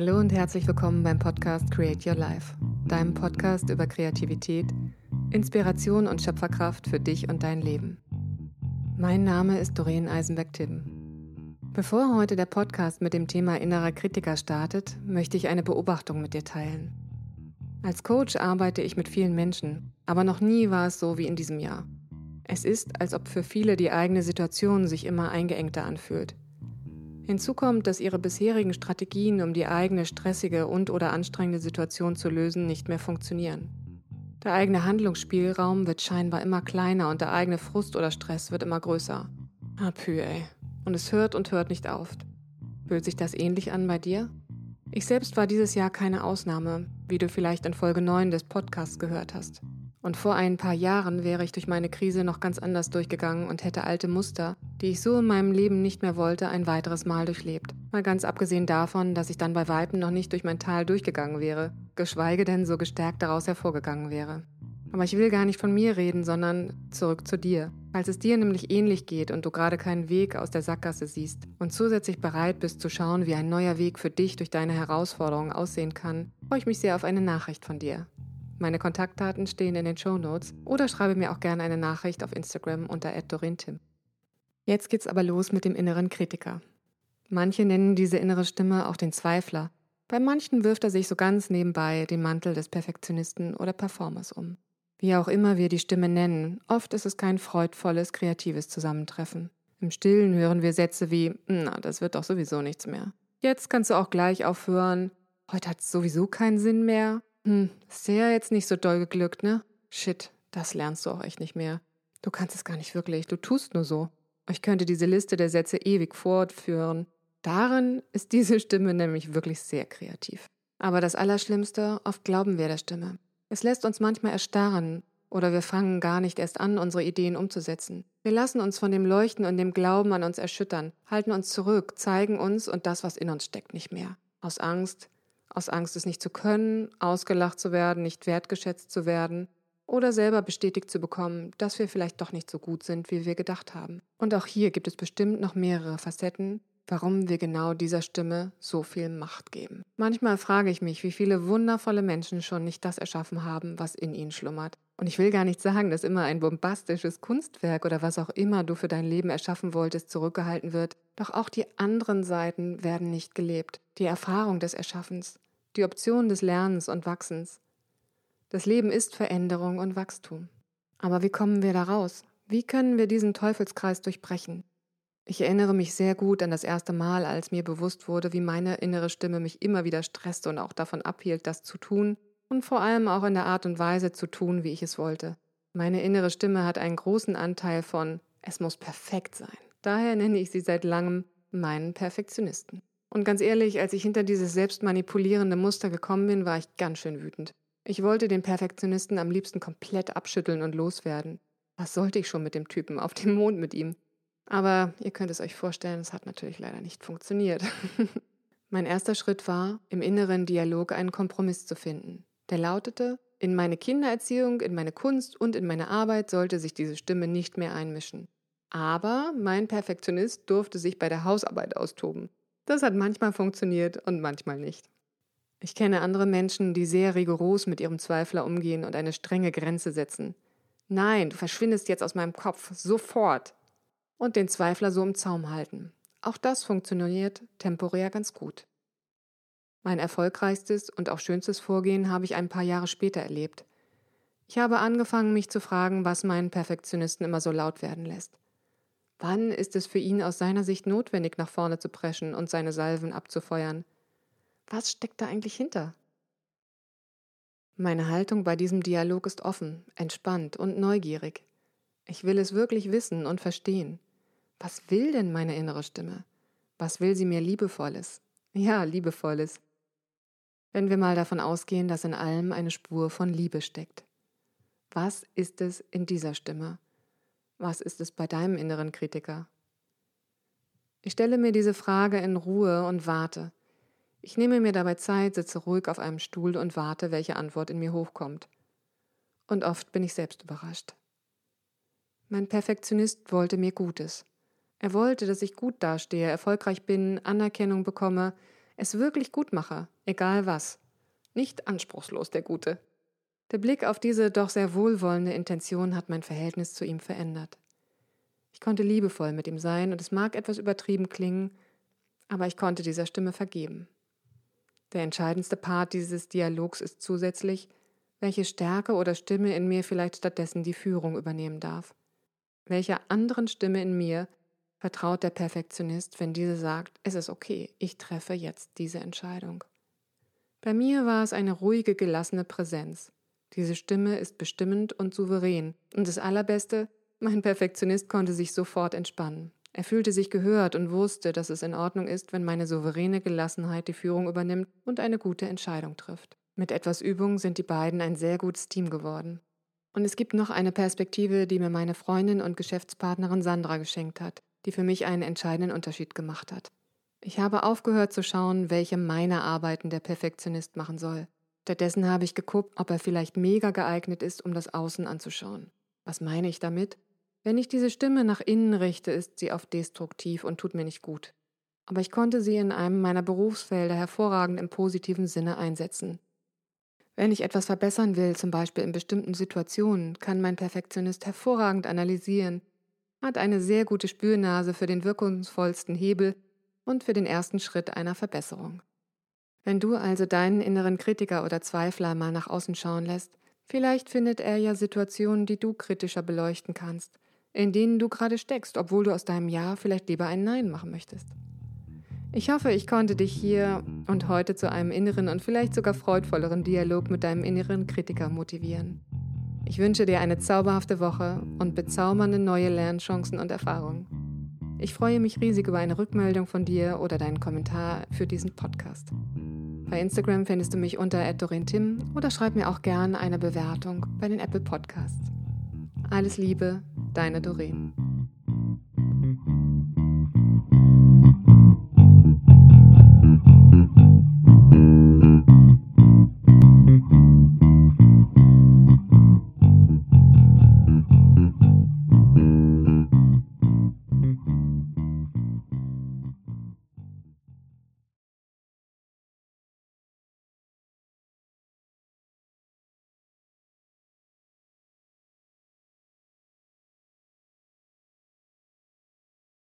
Hallo und herzlich willkommen beim Podcast Create Your Life, deinem Podcast über Kreativität, Inspiration und Schöpferkraft für dich und dein Leben. Mein Name ist Doreen Eisenberg-Timm. Bevor heute der Podcast mit dem Thema innerer Kritiker startet, möchte ich eine Beobachtung mit dir teilen. Als Coach arbeite ich mit vielen Menschen, aber noch nie war es so wie in diesem Jahr. Es ist, als ob für viele die eigene Situation sich immer eingeengter anfühlt. Hinzu kommt, dass ihre bisherigen Strategien, um die eigene stressige und/oder anstrengende Situation zu lösen, nicht mehr funktionieren. Der eigene Handlungsspielraum wird scheinbar immer kleiner und der eigene Frust oder Stress wird immer größer. Ah, pü, ey. Und es hört und hört nicht auf. Fühlt sich das ähnlich an bei dir? Ich selbst war dieses Jahr keine Ausnahme, wie du vielleicht in Folge 9 des Podcasts gehört hast. Und vor ein paar Jahren wäre ich durch meine Krise noch ganz anders durchgegangen und hätte alte Muster, die ich so in meinem Leben nicht mehr wollte, ein weiteres Mal durchlebt. Mal ganz abgesehen davon, dass ich dann bei Weitem noch nicht durch mein Tal durchgegangen wäre, geschweige denn so gestärkt daraus hervorgegangen wäre. Aber ich will gar nicht von mir reden, sondern zurück zu dir. Falls es dir nämlich ähnlich geht und du gerade keinen Weg aus der Sackgasse siehst und zusätzlich bereit bist zu schauen, wie ein neuer Weg für dich durch deine Herausforderungen aussehen kann, freue ich mich sehr auf eine Nachricht von dir. Meine Kontaktdaten stehen in den Show Notes oder schreibe mir auch gerne eine Nachricht auf Instagram unter @dorintim. Jetzt geht's aber los mit dem inneren Kritiker. Manche nennen diese innere Stimme auch den Zweifler. Bei manchen wirft er sich so ganz nebenbei den Mantel des Perfektionisten oder Performers um. Wie auch immer wir die Stimme nennen, oft ist es kein freudvolles, kreatives Zusammentreffen. Im Stillen hören wir Sätze wie, na, das wird doch sowieso nichts mehr. Jetzt kannst du auch gleich aufhören. Heute hat es sowieso keinen Sinn mehr. Hm, ist dir jetzt nicht so doll geglückt, ne? Shit, das lernst du auch echt nicht mehr. Du kannst es gar nicht wirklich, du tust nur so. Ich könnte diese Liste der Sätze ewig fortführen. Darin ist diese Stimme nämlich wirklich sehr kreativ. Aber das Allerschlimmste, oft glauben wir der Stimme. Es lässt uns manchmal erstarren oder wir fangen gar nicht erst an, unsere Ideen umzusetzen. Wir lassen uns von dem Leuchten und dem Glauben an uns erschüttern, halten uns zurück, zeigen uns und das, was in uns steckt, nicht mehr. Aus Angst, aus Angst, es nicht zu können, ausgelacht zu werden, nicht wertgeschätzt zu werden oder selber bestätigt zu bekommen, dass wir vielleicht doch nicht so gut sind, wie wir gedacht haben. Und auch hier gibt es bestimmt noch mehrere Facetten, warum wir genau dieser Stimme so viel Macht geben. Manchmal frage ich mich, wie viele wundervolle Menschen schon nicht das erschaffen haben, was in ihnen schlummert. Und ich will gar nicht sagen, dass immer ein bombastisches Kunstwerk oder was auch immer du für dein Leben erschaffen wolltest, zurückgehalten wird. Doch auch die anderen Seiten werden nicht gelebt. Die Erfahrung des Erschaffens, die Option des Lernens und Wachsens. Das Leben ist Veränderung und Wachstum. Aber wie kommen wir da raus? Wie können wir diesen Teufelskreis durchbrechen? Ich erinnere mich sehr gut an das erste Mal, als mir bewusst wurde, wie meine innere Stimme mich immer wieder stresste und auch davon abhielt, das zu tun und vor allem auch in der Art und Weise zu tun, wie ich es wollte. Meine innere Stimme hat einen großen Anteil von es muss perfekt sein. Daher nenne ich sie seit langem meinen Perfektionisten. Und ganz ehrlich, als ich hinter dieses selbstmanipulierende Muster gekommen bin, war ich ganz schön wütend. Ich wollte den Perfektionisten am liebsten komplett abschütteln und loswerden. Was sollte ich schon mit dem Typen? Auf dem Mond mit ihm. Aber ihr könnt es euch vorstellen, es hat natürlich leider nicht funktioniert. mein erster Schritt war, im inneren Dialog einen Kompromiss zu finden. Der lautete, in meine Kindererziehung, in meine Kunst und in meine Arbeit sollte sich diese Stimme nicht mehr einmischen. Aber mein Perfektionist durfte sich bei der Hausarbeit austoben. Das hat manchmal funktioniert und manchmal nicht. Ich kenne andere Menschen, die sehr rigoros mit ihrem Zweifler umgehen und eine strenge Grenze setzen. Nein, du verschwindest jetzt aus meinem Kopf, sofort. Und den Zweifler so im Zaum halten. Auch das funktioniert temporär ganz gut. Mein erfolgreichstes und auch schönstes Vorgehen habe ich ein paar Jahre später erlebt. Ich habe angefangen, mich zu fragen, was meinen Perfektionisten immer so laut werden lässt. Wann ist es für ihn aus seiner Sicht notwendig, nach vorne zu preschen und seine Salven abzufeuern? Was steckt da eigentlich hinter? Meine Haltung bei diesem Dialog ist offen, entspannt und neugierig. Ich will es wirklich wissen und verstehen. Was will denn meine innere Stimme? Was will sie mir liebevolles? Ja, liebevolles. Wenn wir mal davon ausgehen, dass in allem eine Spur von Liebe steckt. Was ist es in dieser Stimme? Was ist es bei deinem inneren Kritiker? Ich stelle mir diese Frage in Ruhe und warte. Ich nehme mir dabei Zeit, sitze ruhig auf einem Stuhl und warte, welche Antwort in mir hochkommt. Und oft bin ich selbst überrascht. Mein Perfektionist wollte mir Gutes. Er wollte, dass ich gut dastehe, erfolgreich bin, Anerkennung bekomme, es wirklich gut mache, egal was. Nicht anspruchslos, der Gute. Der Blick auf diese doch sehr wohlwollende Intention hat mein Verhältnis zu ihm verändert. Ich konnte liebevoll mit ihm sein und es mag etwas übertrieben klingen, aber ich konnte dieser Stimme vergeben. Der entscheidendste Part dieses Dialogs ist zusätzlich, welche Stärke oder Stimme in mir vielleicht stattdessen die Führung übernehmen darf. Welcher anderen Stimme in mir vertraut der Perfektionist, wenn diese sagt, es ist okay, ich treffe jetzt diese Entscheidung. Bei mir war es eine ruhige, gelassene Präsenz. Diese Stimme ist bestimmend und souverän. Und das Allerbeste, mein Perfektionist konnte sich sofort entspannen. Er fühlte sich gehört und wusste, dass es in Ordnung ist, wenn meine souveräne Gelassenheit die Führung übernimmt und eine gute Entscheidung trifft. Mit etwas Übung sind die beiden ein sehr gutes Team geworden. Und es gibt noch eine Perspektive, die mir meine Freundin und Geschäftspartnerin Sandra geschenkt hat, die für mich einen entscheidenden Unterschied gemacht hat. Ich habe aufgehört zu schauen, welche meiner Arbeiten der Perfektionist machen soll. Stattdessen habe ich geguckt, ob er vielleicht mega geeignet ist, um das Außen anzuschauen. Was meine ich damit? Wenn ich diese Stimme nach innen richte, ist sie oft destruktiv und tut mir nicht gut. Aber ich konnte sie in einem meiner Berufsfelder hervorragend im positiven Sinne einsetzen. Wenn ich etwas verbessern will, zum Beispiel in bestimmten Situationen, kann mein Perfektionist hervorragend analysieren, hat eine sehr gute Spürnase für den wirkungsvollsten Hebel und für den ersten Schritt einer Verbesserung. Wenn du also deinen inneren Kritiker oder Zweifler mal nach außen schauen lässt, vielleicht findet er ja Situationen, die du kritischer beleuchten kannst, in denen du gerade steckst, obwohl du aus deinem Ja vielleicht lieber ein Nein machen möchtest. Ich hoffe, ich konnte dich hier und heute zu einem inneren und vielleicht sogar freudvolleren Dialog mit deinem inneren Kritiker motivieren. Ich wünsche dir eine zauberhafte Woche und bezaubernde neue Lernchancen und Erfahrungen. Ich freue mich riesig über eine Rückmeldung von dir oder deinen Kommentar für diesen Podcast. Bei Instagram findest du mich unter @dorintim oder schreib mir auch gerne eine Bewertung bei den Apple Podcasts. Alles Liebe, deine Doreen.